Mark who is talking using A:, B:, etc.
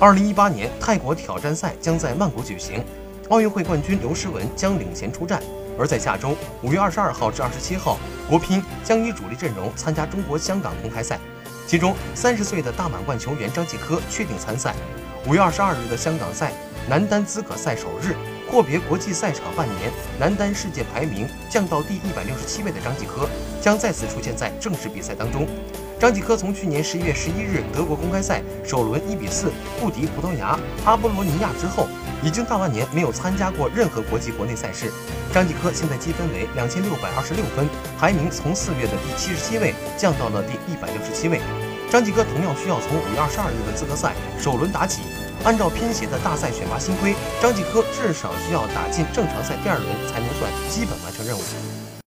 A: 二零一八年泰国挑战赛将在曼谷举行，奥运会冠军刘诗雯将领衔出战。而在下周五月二十二号至二十七号，国乒将以主力阵容参加中国香港公开赛，其中三十岁的大满贯球员张继科确定参赛。五月二十二日的香港赛男单资格赛首日，阔别国际赛场半年，男单世界排名降到第一百六十七位的张继科将再次出现在正式比赛当中。张继科从去年十一月十一日德国公开赛首轮一比四不敌葡萄牙阿波罗尼亚之后，已经大半年没有参加过任何国际国内赛事。张继科现在积分为两千六百二十六分，排名从四月的第七十七位降到了第一百六十七位。张继科同样需要从五月二十二日的资格赛首轮打起，按照乒协的大赛选拔新规，张继科至少需要打进正常赛第二轮才能算基本完成任务。